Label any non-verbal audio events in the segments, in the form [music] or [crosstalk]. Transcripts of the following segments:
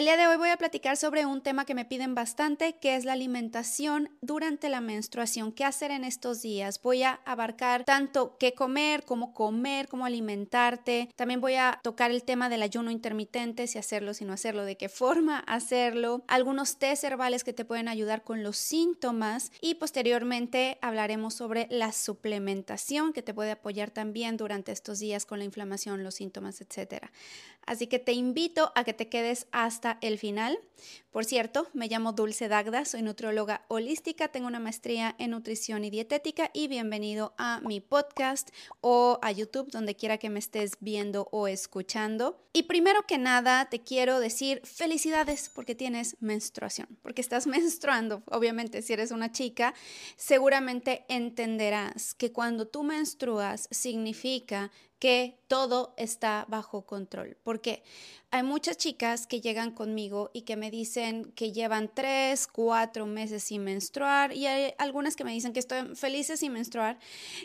El día de hoy voy a platicar sobre un tema que me piden bastante, que es la alimentación durante la menstruación. ¿Qué hacer en estos días? Voy a abarcar tanto qué comer, cómo comer, cómo alimentarte. También voy a tocar el tema del ayuno intermitente, si hacerlo, si no hacerlo, de qué [laughs] forma hacerlo, algunos test herbales que te pueden ayudar con los síntomas y posteriormente hablaremos sobre la suplementación que te puede apoyar también durante estos días con la inflamación, los síntomas, etc. Así que te invito a que te quedes hasta el final. Por cierto, me llamo Dulce Dagda, soy nutrióloga holística, tengo una maestría en nutrición y dietética y bienvenido a mi podcast o a YouTube, donde quiera que me estés viendo o escuchando. Y primero que nada, te quiero decir felicidades porque tienes menstruación, porque estás [laughs] menstruando. Obviamente, si eres una chica, seguramente entenderás que cuando tú menstruas significa que todo está bajo control. Porque hay muchas chicas que llegan conmigo y que me dicen que llevan tres, cuatro meses sin menstruar y hay algunas que me dicen que estoy felices sin menstruar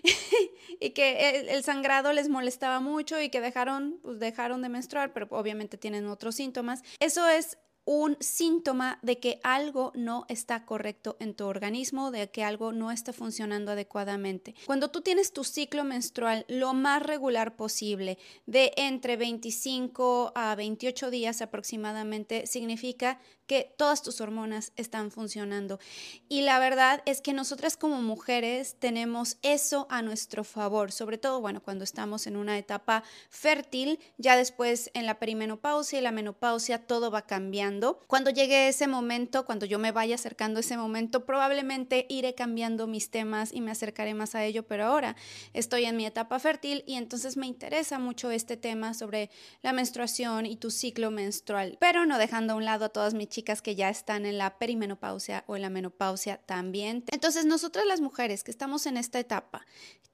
[laughs] y que el, sangrado les molestaba mucho y que dejaron, pues dejaron de menstruar, pero obviamente tienen otros síntomas. Eso es un síntoma de que algo no está correcto en tu organismo, de que algo no está funcionando adecuadamente. Cuando tú tienes tu ciclo menstrual lo más regular posible, de entre 25 a 28 días aproximadamente, significa que todas tus hormonas están funcionando. Y la verdad es que nosotras como mujeres tenemos eso a nuestro favor, sobre todo, bueno, cuando estamos en una etapa fértil, ya después en la perimenopausia y la menopausia todo va cambiando. Cuando llegue ese momento, cuando yo me vaya acercando a ese momento, probablemente iré cambiando mis temas y me acercaré más a ello, pero ahora estoy en mi etapa fértil y entonces me interesa mucho este tema sobre la menstruación y tu ciclo menstrual, pero no dejando a un lado a todas mis chicas que ya están en la perimenopausia o en la menopausia también. Entonces, nosotras las mujeres que estamos en esta etapa,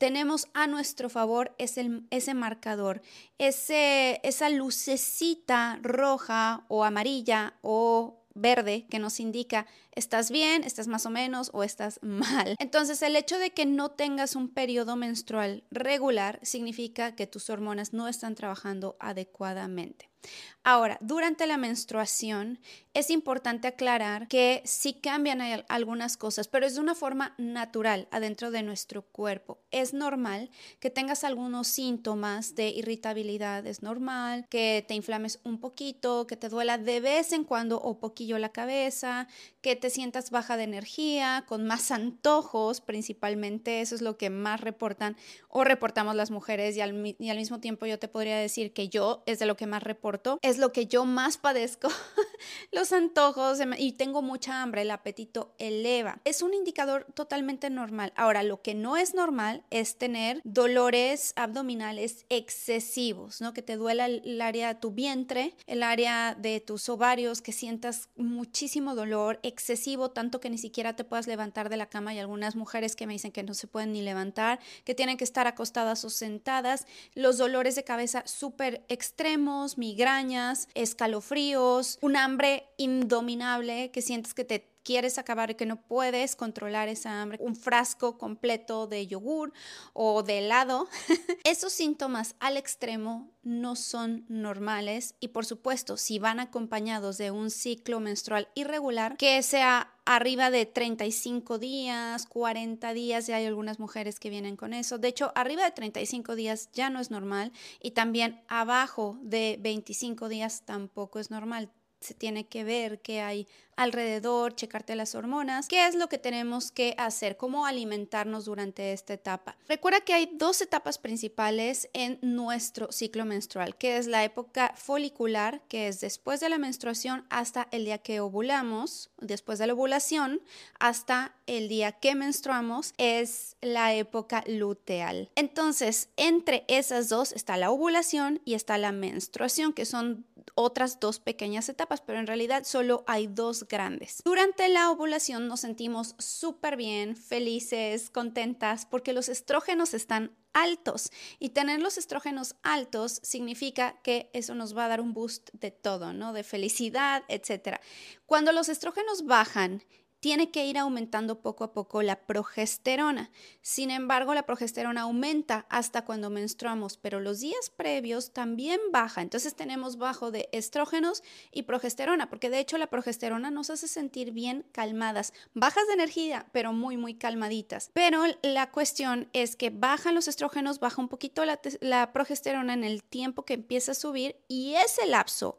tenemos a nuestro favor ese, ese marcador, ese, esa lucecita roja o amarilla o verde que nos indica estás bien, estás más o menos o estás [laughs] mal. Entonces el hecho de que no tengas un periodo menstrual regular significa que tus hormonas no están trabajando adecuadamente. Ahora, durante la menstruación es importante aclarar que sí cambian algunas cosas, pero es de una forma natural adentro de nuestro cuerpo. Es normal que tengas algunos síntomas de irritabilidad, es normal que te inflames un poquito, que te duela de vez en cuando o poquillo la cabeza, que te sientas baja de energía, con más antojos principalmente, eso es lo que más reportan o reportamos las mujeres y al, mismo tiempo yo te podría decir que yo es de lo que más reporto es lo que yo más padezco, [laughs] los antojos y tengo mucha hambre, el apetito eleva. Es un indicador totalmente normal. Ahora, lo que no es normal es tener dolores abdominales excesivos, ¿no? Que te duela el área de tu vientre, el área de tus ovarios, que sientas muchísimo dolor excesivo, tanto que ni siquiera te puedas levantar de la cama. Hay algunas mujeres que me dicen que no se pueden ni levantar, que tienen que estar acostadas o sentadas. Los dolores de cabeza súper extremos, migraña escalofríos, un hambre indominable que sientes que te quieres acabar y que no puedes controlar esa hambre, un frasco completo de yogur o de helado. [laughs] Esos síntomas al extremo no son normales y por supuesto si van acompañados de un ciclo menstrual irregular que sea arriba de 35 días, 40 días, ya hay algunas mujeres que vienen con eso. De hecho, arriba de 35 días ya no es normal y también abajo de 25 días tampoco es normal se tiene que ver qué hay alrededor, checarte las hormonas, qué es lo que tenemos que hacer, cómo alimentarnos durante esta etapa. Recuerda que hay dos etapas principales en nuestro ciclo menstrual, que es la época folicular, que es después de la menstruación hasta el día que ovulamos, después de la ovulación hasta el día que menstruamos, es la época luteal. Entonces, entre esas dos está la ovulación y está la menstruación, que son otras dos pequeñas etapas, pero en realidad solo hay dos grandes. Durante la ovulación nos sentimos súper bien, felices, contentas, porque los estrógenos están altos y tener los estrógenos altos significa que eso nos va a dar un boost de todo, ¿no? De felicidad, etc. Cuando los estrógenos bajan tiene que ir aumentando poco a poco la progesterona. Sin embargo, la progesterona aumenta hasta cuando menstruamos, pero los días previos también baja. Entonces tenemos bajo de estrógenos y progesterona, porque de hecho la progesterona nos hace sentir bien calmadas, bajas de energía, pero muy, muy calmaditas. Pero la cuestión es que bajan los estrógenos, baja un poquito la, la progesterona en el tiempo que empieza a subir y ese lapso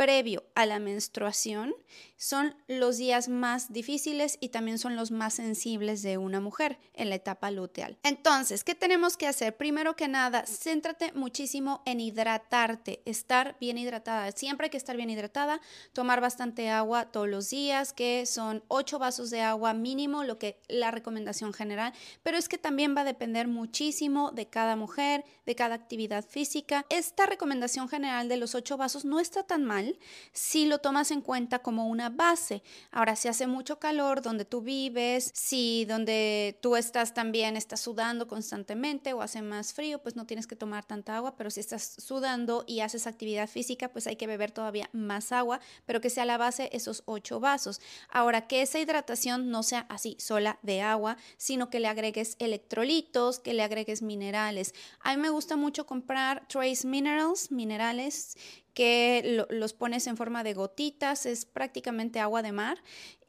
previo a la menstruación son los días más difíciles y también son los más sensibles de una mujer en la etapa luteal. Entonces, ¿qué tenemos que hacer? Primero que nada, céntrate muchísimo en hidratarte, estar bien hidratada. Siempre hay que estar bien hidratada, tomar bastante agua todos los días, que son 8 vasos de agua mínimo, lo que la recomendación general, pero es que también va a depender muchísimo de cada mujer, de cada actividad física. Esta recomendación general de los 8 vasos no está tan mal si lo tomas en cuenta como una base. Ahora, si hace mucho calor donde tú vives, si donde tú estás también estás sudando constantemente o hace más frío, pues no tienes que tomar tanta agua, pero si estás sudando y haces actividad física, pues hay que beber todavía más agua, pero que sea la base esos ocho vasos. Ahora, que esa hidratación no sea así sola de agua, sino que le agregues electrolitos, que le agregues minerales. A mí me gusta mucho comprar trace minerals, minerales que los pones en forma de gotitas, es prácticamente agua de mar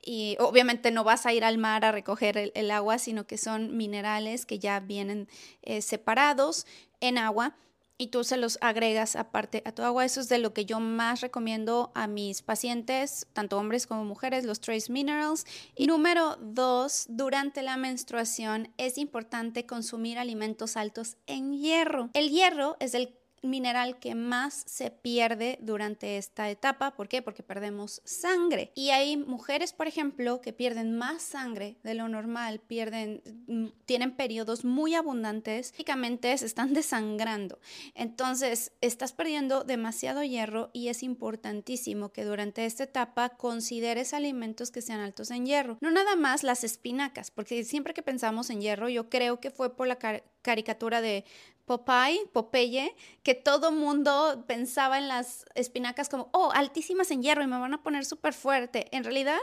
y obviamente no vas a ir al mar a recoger el, agua, sino que son minerales que ya vienen eh, separados en agua y tú se los agregas aparte a tu agua. Eso es de lo que yo más recomiendo a mis pacientes, tanto hombres como mujeres, los trace minerals. Y número dos, durante la menstruación es importante consumir alimentos altos en hierro. El hierro es el mineral que más se pierde durante esta etapa. ¿Por qué? Porque perdemos sangre. Y hay mujeres, por ejemplo, que pierden más sangre de lo normal, pierden, mm, tienen periodos muy abundantes, básicamente se están [laughs] desangrando. Entonces, estás perdiendo demasiado hierro y es importantísimo que durante esta etapa consideres alimentos que sean altos en hierro. No nada más las espinacas, porque siempre que pensamos en hierro, yo creo que fue por la caricatura de Popeye, Popeye, que todo mundo pensaba en las espinacas como, oh, altísimas en hierro y me van a poner súper fuerte. En realidad,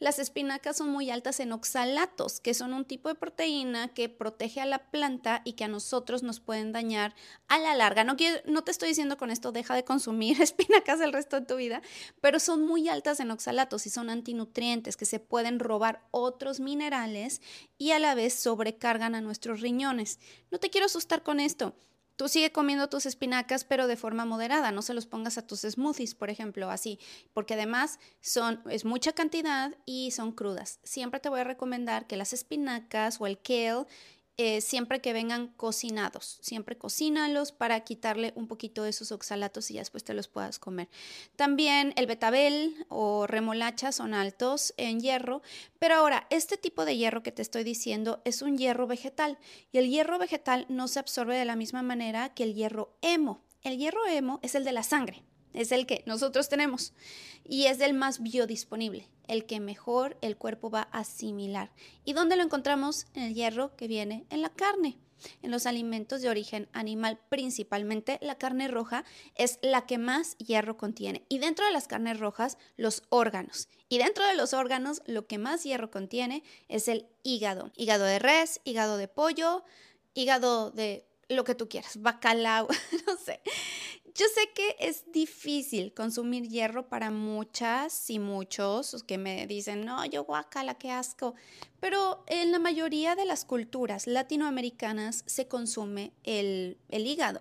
las espinacas son muy altas en oxalatos, que son un tipo de proteína que protege a la planta y que a nosotros nos pueden dañar a la larga. No, no te estoy diciendo con esto, deja de consumir [laughs] espinacas el resto de tu vida, pero son muy altas en oxalatos y son antinutrientes que se pueden robar otros minerales y a la vez sobrecargan a nuestros riñones. No te quiero asustar con esto. Tú sigue comiendo tus espinacas, pero de forma moderada. No se los pongas a tus smoothies, por ejemplo, así, porque además son, es mucha cantidad y son crudas. Siempre te voy a recomendar que las espinacas o el kale eh, siempre que vengan cocinados. Siempre cocínalos para quitarle un poquito de esos oxalatos y ya después te los puedas comer. También el betabel o remolacha son altos en hierro, pero ahora este tipo de hierro que te estoy diciendo es un hierro vegetal y el hierro vegetal no se absorbe de la misma manera que el hierro hemo. El hierro hemo es el de la sangre es el que nosotros tenemos y es el más biodisponible, el que mejor el cuerpo va a asimilar. ¿Y dónde lo encontramos? En el hierro que viene en la carne. En los alimentos de origen animal, principalmente la carne roja, es la que más hierro contiene. Y dentro de las carnes rojas, los órganos. Y dentro de los órganos, lo que más hierro contiene es el hígado. Hígado de res, hígado de pollo, hígado de lo que tú quieras, bacalao, [laughs] no sé. Yo sé que es difícil consumir hierro para muchas y muchos que me dicen, no, yo guacala, qué asco. Pero en la mayoría de las culturas latinoamericanas se consume el, el hígado.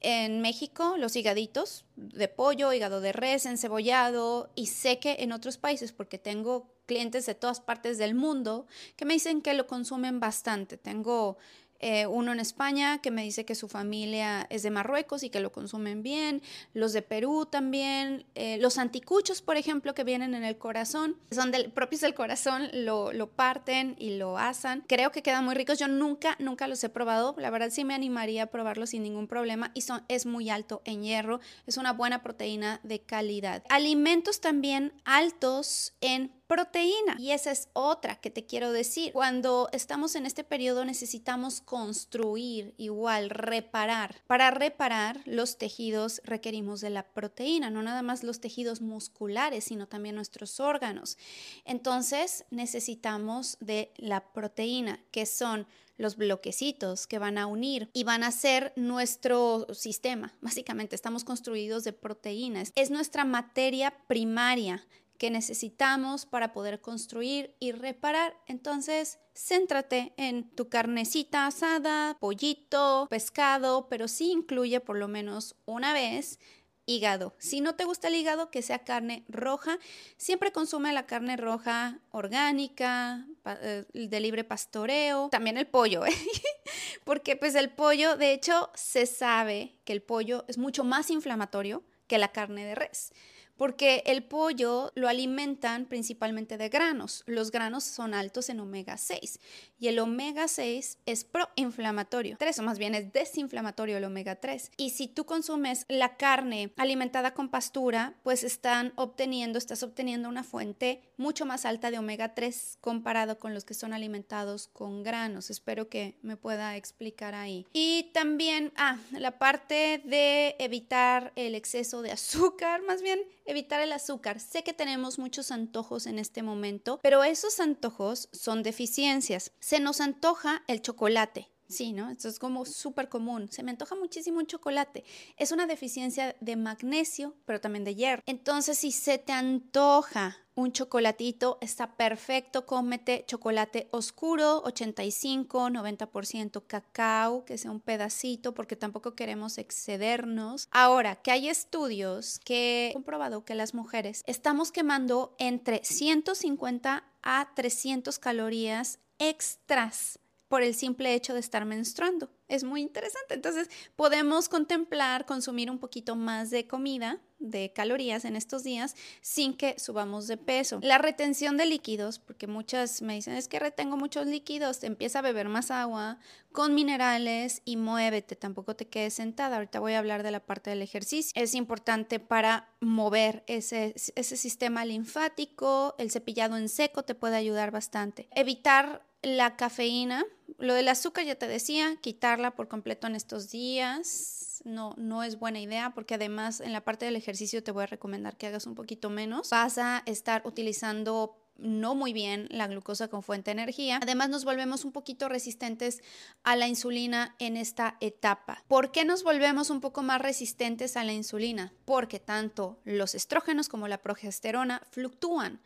En México, los higaditos de pollo, hígado de res, encebollado, y sé que en otros países, porque tengo clientes de todas partes del mundo que me dicen que lo consumen bastante. Tengo eh, uno en España que me dice que su familia es de Marruecos y que lo consumen bien, los de Perú también, eh, los anticuchos, por ejemplo, que vienen en el corazón, son del, propios del corazón, lo, lo, parten y lo asan. Creo que quedan muy ricos, yo nunca, nunca los he probado, la verdad sí me animaría a probarlos sin ningún problema y son, es muy alto en hierro, es una buena proteína de calidad. Alimentos también altos en proteína. Y esa es otra que te quiero decir. Cuando estamos en este periodo necesitamos construir, igual, reparar. Para reparar los tejidos requerimos de la proteína, no nada más los tejidos musculares, sino también nuestros órganos. Entonces necesitamos de la proteína, que son los bloquecitos que van a unir y van a ser nuestro sistema. Básicamente estamos construidos de proteínas. Es nuestra materia primaria que necesitamos para poder construir y reparar. Entonces, céntrate en tu carnecita asada, pollito, pescado, pero sí incluye por lo menos una vez hígado. Si no te gusta el hígado, que sea carne roja. Siempre consume la carne roja orgánica, eh, de libre pastoreo. También el pollo, ¿eh? [laughs] porque pues el pollo, de hecho, se sabe que el pollo es mucho más inflamatorio que la carne de res porque el pollo lo alimentan principalmente de granos. Los granos son altos en omega 6 y el omega 6 es proinflamatorio. 3 o más bien es desinflamatorio el omega 3. Y si tú consumes la carne alimentada con pastura, pues están obteniendo, estás obteniendo una fuente mucho más alta de omega 3 comparado con los que son alimentados con granos. Espero que me pueda explicar ahí. Y también, ah, la parte de evitar el exceso de azúcar, más bien evitar el azúcar. Sé que tenemos muchos antojos en este momento, pero esos antojos son deficiencias. Se nos antoja el chocolate. Sí, ¿no? Esto es como súper común. Se me antoja muchísimo un chocolate. Es una deficiencia de magnesio, pero también de hierro. Entonces, si se te antoja un chocolatito, está perfecto. Cómete chocolate oscuro, 85, 90% cacao, que sea un pedacito, porque tampoco queremos excedernos. Ahora, que hay estudios que han comprobado que las mujeres estamos quemando entre 150 a 300 calorías extras por el simple hecho de estar menstruando. Es muy interesante. Entonces, podemos contemplar consumir un poquito más de comida, de calorías en estos días, sin que subamos de peso. La retención de líquidos, porque muchas me dicen, es que retengo muchos líquidos, empieza a beber más agua con minerales y muévete, tampoco te quedes sentada. Ahorita voy a hablar de la parte del ejercicio. Es importante para mover ese, ese sistema linfático, el cepillado en seco te puede ayudar bastante. Evitar la cafeína, lo del azúcar ya te decía, quitarla por completo en estos días. No, no es buena idea porque además en la parte del ejercicio te voy a recomendar que hagas un poquito menos. Vas a estar utilizando no muy bien la glucosa con fuente de energía. Además nos volvemos un poquito resistentes a la insulina en esta etapa. ¿Por qué nos volvemos un poco más resistentes a la insulina? Porque tanto los estrógenos como la progesterona fluctúan.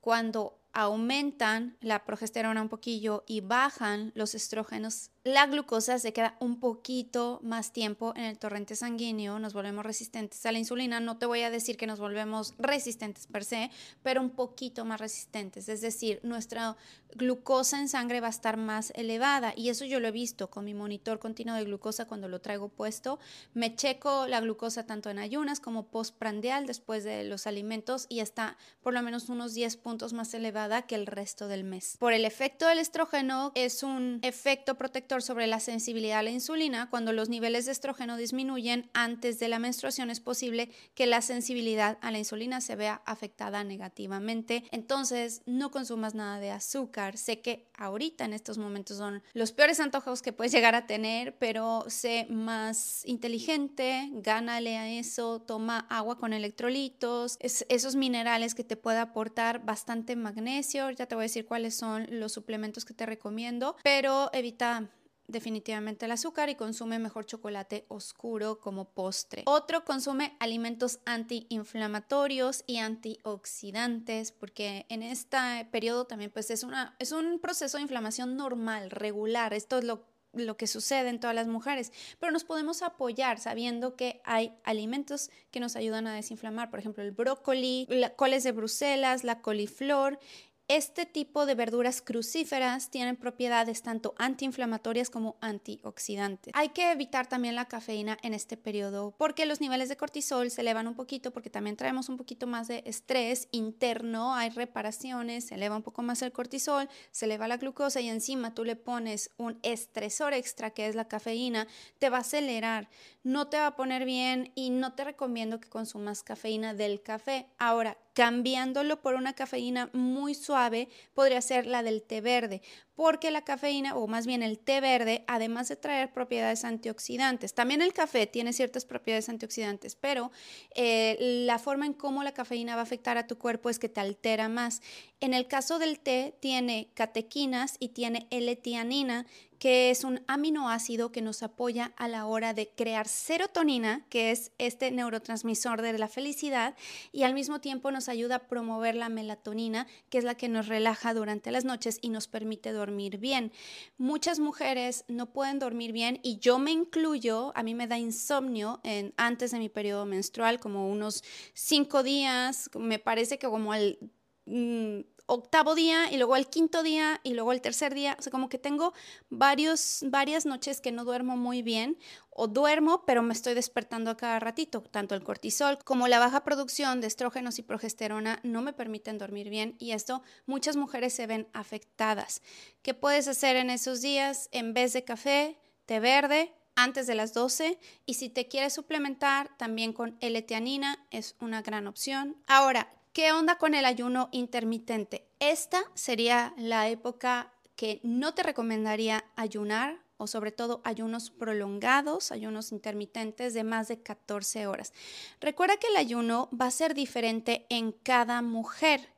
Cuando aumentan la progesterona un poquillo y bajan los estrógenos la glucosa se queda un poquito más tiempo en el torrente sanguíneo, nos volvemos resistentes a la insulina. No te voy a decir que nos volvemos resistentes per se, pero un poquito más resistentes. Es decir, nuestra glucosa en sangre va a estar más elevada y eso yo lo he visto con mi monitor continuo de glucosa cuando lo traigo puesto. Me checo la glucosa tanto en ayunas como postprandial después de los alimentos y está por lo menos unos 10 puntos más elevada que el resto del mes. Por el efecto del estrógeno es un efecto protector sobre la sensibilidad a la insulina. Cuando los niveles de estrógeno disminuyen antes de la menstruación es posible que la sensibilidad a la insulina se vea afectada negativamente. Entonces, no consumas nada de azúcar. Sé que ahorita en estos momentos son los peores antojos que puedes llegar a tener, pero sé más inteligente, gánale a eso, toma agua con electrolitos, esos minerales que te puede aportar bastante magnesio. Ya te voy a decir cuáles son los suplementos que te recomiendo, pero evita definitivamente el azúcar y consume mejor chocolate oscuro como postre. Otro consume alimentos antiinflamatorios y antioxidantes porque en este periodo también pues es, una, es un proceso de inflamación normal, regular. Esto es lo lo que sucede en todas las mujeres, pero nos podemos apoyar sabiendo que hay alimentos que nos ayudan a desinflamar, por ejemplo, el brócoli, coles de Bruselas, la coliflor este tipo de verduras crucíferas tienen propiedades tanto antiinflamatorias como antioxidantes. Hay que evitar también la cafeína en este periodo porque los niveles de cortisol se elevan un poquito porque también traemos un poquito más de estrés interno, hay reparaciones, se eleva un poco más el cortisol, se eleva la glucosa y encima tú le pones un estresor extra que es la cafeína, te va a acelerar, no te va a poner bien y no te recomiendo que consumas cafeína del café. Ahora, cambiándolo por una cafeína muy suave, podría ser la del té verde, porque la cafeína, o más bien el té verde, además de traer propiedades antioxidantes, también el café tiene ciertas propiedades antioxidantes, pero eh, la forma en cómo la cafeína va a afectar a tu cuerpo es que te altera más. En el caso del té, tiene catequinas y tiene L-tianina, que es un aminoácido que nos apoya a la hora de crear serotonina, que es este neurotransmisor de la felicidad, y al mismo tiempo nos ayuda a promover la melatonina, que es la que nos relaja durante las noches y nos permite dormir bien. Muchas mujeres no pueden dormir bien y yo me incluyo, a mí me da insomnio en, antes de mi periodo menstrual, como unos cinco días, me parece que como al... Mm, octavo día y luego el quinto día y luego el tercer día. O sea, como que tengo varios, varias noches que no duermo muy bien o duermo, pero me estoy despertando a cada ratito. Tanto el cortisol como la baja producción de estrógenos y progesterona no me permiten dormir bien y esto muchas mujeres se ven afectadas. ¿Qué puedes hacer en esos días? En vez de café, té verde, antes de las 12 y si te quieres suplementar también con L-teanina es una gran opción. Ahora, ¿Qué onda con el ayuno intermitente? Esta sería la época que no te recomendaría ayunar o sobre todo ayunos prolongados, ayunos intermitentes de más de 14 horas. Recuerda que el ayuno va a ser diferente en cada mujer.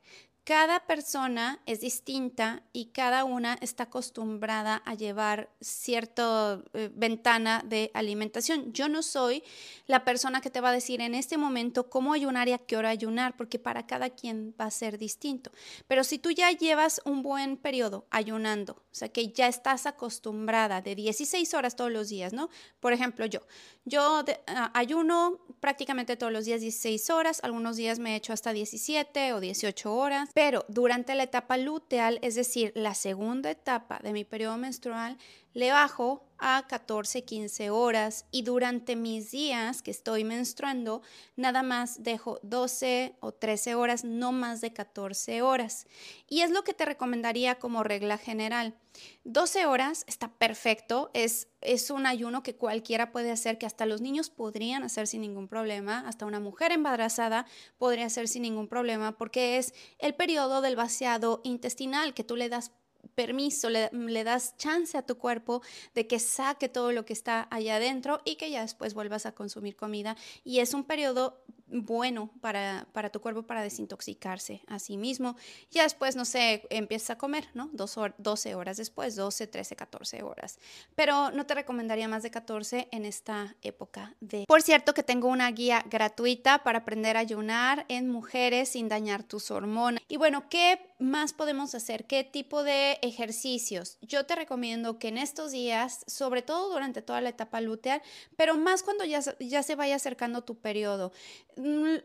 Cada persona es distinta y cada una está acostumbrada a llevar cierta eh, ventana de alimentación. Yo no soy la persona que te va a decir en este momento cómo ayunar y a qué hora ayunar, porque para cada quien va a ser distinto. Pero si tú ya llevas un buen periodo ayunando, o sea que ya estás acostumbrada de 16 horas todos los días, ¿no? Por ejemplo, yo, yo ah, ayuno prácticamente todos los días 16 horas, algunos días me he hecho hasta 17 o 18 horas pero durante la etapa luteal, es decir, la segunda etapa de mi periodo menstrual, le bajo a 14, 15 horas y durante mis días que estoy menstruando, nada más dejo 12 o 13 horas, no más de 14 horas. Y es lo que te recomendaría como regla general. 12 horas está perfecto, es, es un ayuno que cualquiera puede hacer, que hasta los niños podrían hacer sin ningún problema, hasta una mujer embarazada podría hacer sin ningún problema, porque es el periodo del vaciado intestinal que tú le das permiso, le, das chance a tu cuerpo de que saque todo lo que está allá adentro y que ya después vuelvas a consumir comida. Y es un periodo bueno para, para, tu cuerpo para desintoxicarse a sí mismo. Ya después, no sé, empiezas a comer, ¿no? Dos 12 horas después, 12, 13, 14 horas. Pero no te recomendaría más de 14 en esta época de... Por cierto que tengo una guía gratuita para aprender a ayunar en mujeres sin dañar tus hormonas. Y bueno, ¿qué más podemos hacer? ¿Qué tipo de ejercicios? Yo te recomiendo que en estos días, sobre todo durante toda la etapa luteal, pero más cuando ya, ya se vaya acercando tu periodo,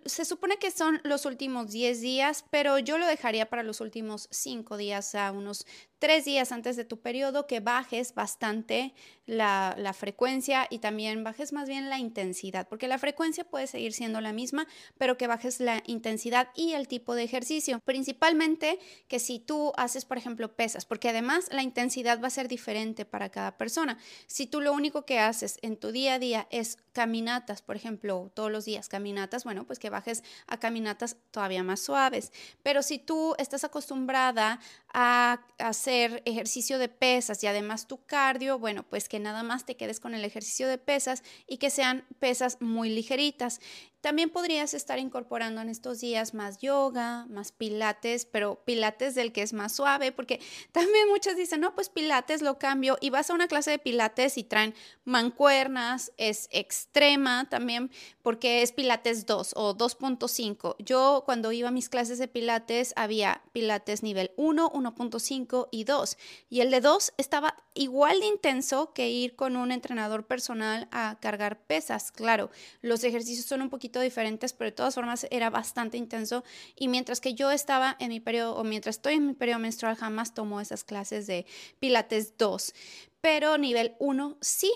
se supone que son los últimos 10 días, pero yo lo dejaría para los últimos 5 días, a unos tres días antes de tu periodo que bajes bastante la, frecuencia y también bajes más bien la intensidad, porque la frecuencia puede seguir siendo la misma, pero que bajes la intensidad y el tipo de ejercicio. Principalmente que si tú haces, por ejemplo, pesas, porque además la intensidad va a ser diferente para cada persona. Si tú lo único que haces en tu día a día es caminatas, por ejemplo, todos los días caminatas, bueno, pues que bajes a caminatas todavía más suaves. Pero si tú estás acostumbrada a hacer ejercicio de pesas y además tu cardio, bueno, pues que nada más te quedes con el ejercicio de pesas y que sean pesas muy ligeritas. También podrías estar incorporando en estos días más yoga, más pilates, pero pilates del que es más suave, porque [laughs] también muchas dicen, no, pues pilates lo cambio y vas a una clase de pilates y traen mancuernas, es extrema también, porque es pilates 2 o 2.5. Yo cuando iba a mis clases de pilates había pilates nivel 1, 1.5 y 2. Y el de 2 estaba igual de intenso que ir con un entrenador personal a cargar pesas. Claro, los ejercicios son un poquito diferentes, pero de todas formas era bastante intenso. Y mientras que yo estaba en mi periodo, o mientras estoy en mi periodo menstrual, jamás tomo esas clases de Pilates 2. Pero nivel 1 sí.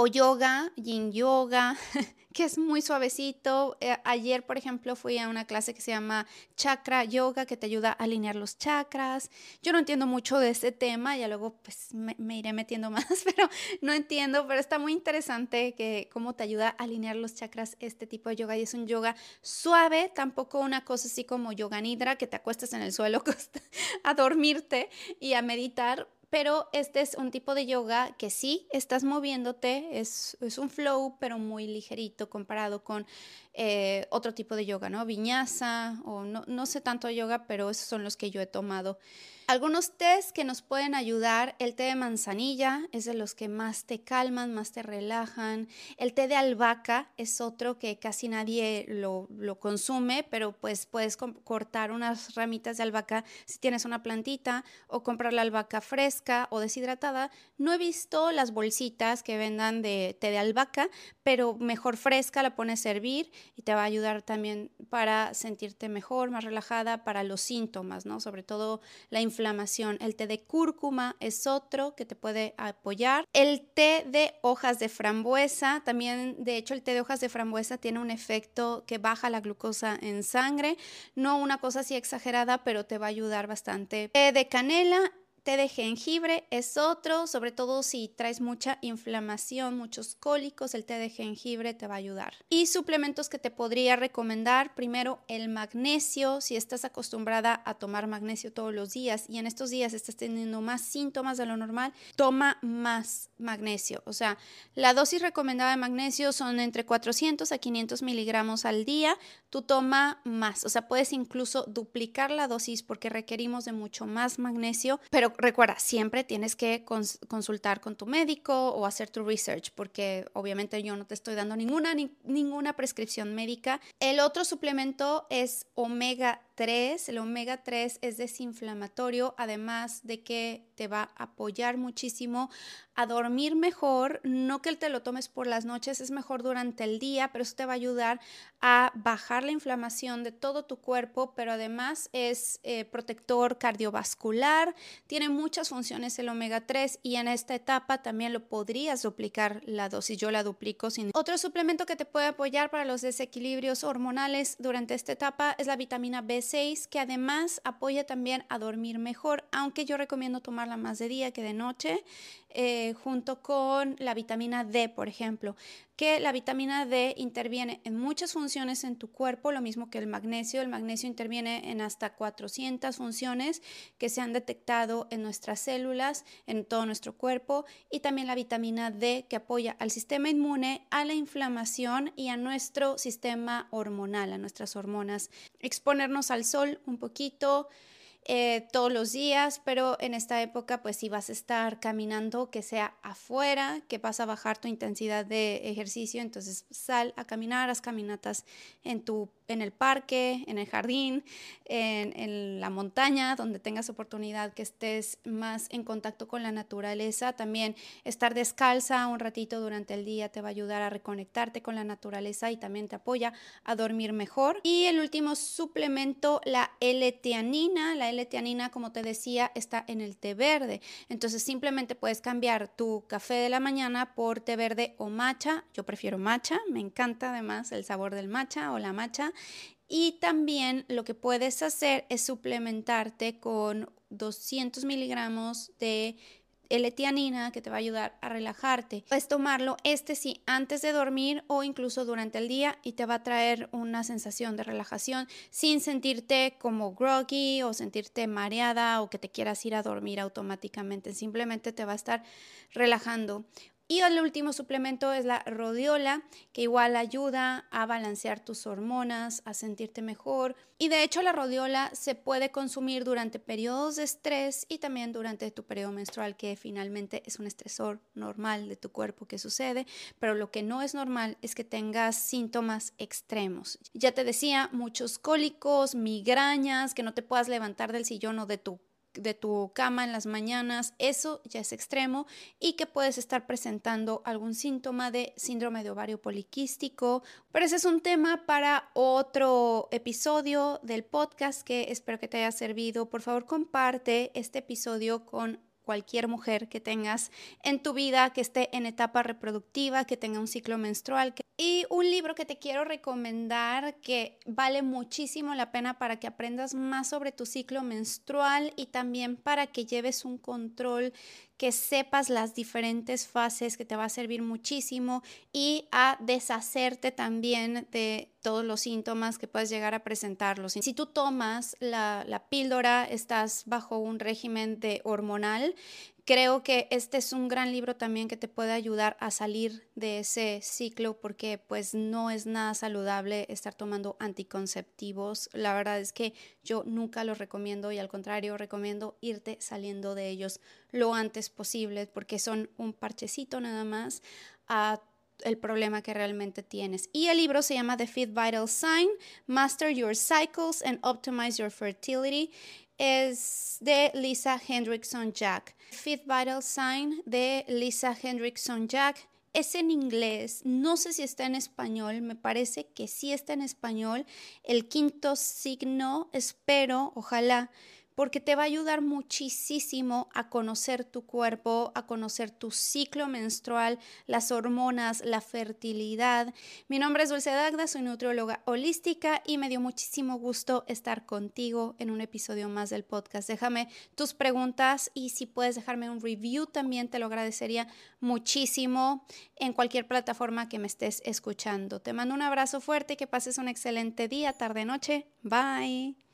O yoga, yin yoga, [laughs] que es muy suavecito. Eh, ayer, por ejemplo, fui a una clase que se llama chakra yoga, que te ayuda a alinear los chakras. Yo no entiendo mucho de ese tema, ya luego pues me, me, iré metiendo [laughs] más, pero no entiendo, pero está muy interesante que cómo te ayuda a alinear los chakras este tipo de yoga y es un yoga suave, tampoco una cosa así como yoga nidra, que te acuestas en el suelo [laughs] a dormirte y a meditar, pero este es un tipo de yoga que sí estás moviéndote, es, es un flow, pero muy ligerito comparado con eh, otro tipo de yoga, ¿no? Viñasa o no, no sé tanto yoga, pero esos son los que yo he tomado. Algunos tés que nos pueden ayudar, el té de manzanilla es de los que más te calman, más te relajan. El té de albahaca es otro que casi nadie lo, consume, pero pues puedes cortar unas ramitas de albahaca si tienes una plantita o comprar la albahaca fresca o deshidratada. No he visto las bolsitas que vendan de té de albahaca, pero mejor fresca la pones a servir y te va a ayudar también para sentirte mejor, más relajada, para los síntomas, ¿no? Sobre todo la inflamación. El té de cúrcuma es otro que te puede apoyar. El té de hojas de frambuesa, también, de hecho, el té de hojas de frambuesa tiene un efecto que baja la glucosa en sangre. No una cosa así exagerada, pero te va a ayudar bastante. Té de canela Té de jengibre es otro, sobre todo si traes mucha inflamación, muchos cólicos, el té de jengibre te va a ayudar. Y suplementos que te podría recomendar, primero el magnesio, si estás acostumbrada a tomar magnesio todos los días y en estos días estás teniendo más síntomas de lo normal, toma más magnesio. O sea, la dosis recomendada de magnesio son entre 400 a 500 miligramos al día, tú toma más, o sea, puedes incluso duplicar la dosis porque requerimos de mucho más magnesio, pero recuerda, siempre tienes que consultar con tu médico o hacer tu research, porque obviamente yo no te estoy dando ninguna, ninguna prescripción médica. El otro suplemento es omega 3. El omega 3 es desinflamatorio, además de que te va a apoyar muchísimo a dormir mejor. No que te lo tomes por las noches, es mejor durante el día, pero eso te va a ayudar a bajar la inflamación de todo tu cuerpo, pero además es eh, protector cardiovascular, tiene muchas funciones el omega 3 y en esta etapa también lo podrías duplicar la dosis. Yo la duplico sin. Otro suplemento que te puede apoyar para los desequilibrios hormonales durante esta etapa es la vitamina B6, que además apoya también a dormir mejor, aunque yo recomiendo tomarla más de día que de noche. Eh, junto con la vitamina D, por ejemplo, que la vitamina D interviene en muchas funciones en tu cuerpo, lo mismo que el magnesio. El magnesio interviene en hasta 400 funciones que se han detectado en nuestras células, en todo nuestro cuerpo, y también la vitamina D que apoya al sistema inmune, a la inflamación y a nuestro sistema hormonal, a nuestras hormonas. Exponernos al sol un poquito, eh, todos los días, pero en esta época pues si vas a estar caminando, que sea afuera, que vas a bajar tu intensidad de ejercicio, entonces sal a caminar, haz caminatas en tu en el parque, en el jardín, en, la montaña, donde tengas oportunidad que estés más en contacto con la naturaleza. También estar descalza un ratito durante el día te va a ayudar a reconectarte con la naturaleza y también te apoya a dormir mejor. Y el último suplemento, la L-teanina. La L-teanina, como te decía, está en el té verde. Entonces simplemente puedes cambiar tu café de la mañana por té verde o matcha. Yo prefiero matcha, me encanta además el sabor del matcha o la matcha. Y también lo que puedes hacer es suplementarte con 200 miligramos de L-tianina que te va a ayudar a relajarte. Puedes tomarlo este sí antes de dormir o incluso durante el día y te va a traer una sensación de relajación sin sentirte como groggy o sentirte mareada o que te quieras ir a dormir automáticamente. Simplemente te va a estar relajando. Y el último suplemento es la rodiola, que igual ayuda a balancear tus hormonas, a sentirte mejor. Y de hecho la rodiola se puede consumir durante periodos de estrés y también durante tu periodo menstrual, que finalmente es un estresor normal de tu cuerpo que sucede, pero lo que no es normal es que tengas síntomas extremos. Ya te decía, muchos cólicos, migrañas, que no te puedas levantar del sillón o de tu de tu cama en las mañanas, eso ya es extremo y que puedes estar presentando algún síntoma de síndrome de ovario poliquístico. Pero ese es un tema para otro episodio del podcast que espero que te haya servido. Por favor, comparte este episodio con cualquier mujer que tengas en tu vida, que esté en etapa reproductiva, que tenga un ciclo menstrual. Y un libro que te quiero recomendar que vale muchísimo la pena para que aprendas más sobre tu ciclo menstrual y también para que lleves un control que sepas las diferentes fases que te va a servir muchísimo y a deshacerte también de todos los síntomas que puedes llegar a presentarlos. Si tú tomas la, la píldora, estás bajo un régimen de hormonal, creo que este es un gran libro también que te puede ayudar a salir de ese ciclo porque pues no es nada saludable estar tomando anticonceptivos. La verdad es que yo nunca los recomiendo y al contrario recomiendo irte saliendo de ellos lo antes posible porque son un parchecito nada más a el problema que realmente tienes. Y el libro se llama The Fifth Vital Sign, Master Your Cycles and Optimize Your Fertility es de Lisa Hendrickson Jack. Fifth Vital Sign de Lisa Hendrickson Jack. Es en inglés, no sé si está en español, me parece que sí está en español. El quinto signo, espero, ojalá porque te va a ayudar muchísimo a conocer tu cuerpo, a conocer tu ciclo menstrual, las hormonas, la fertilidad. Mi nombre es Dulce Dagda, soy nutrióloga holística y me dio muchísimo gusto estar contigo en un episodio más del podcast. Déjame tus preguntas y si puedes dejarme un review también te lo agradecería muchísimo en cualquier plataforma que me estés escuchando. Te mando un abrazo fuerte y que pases un excelente día, tarde, noche. Bye.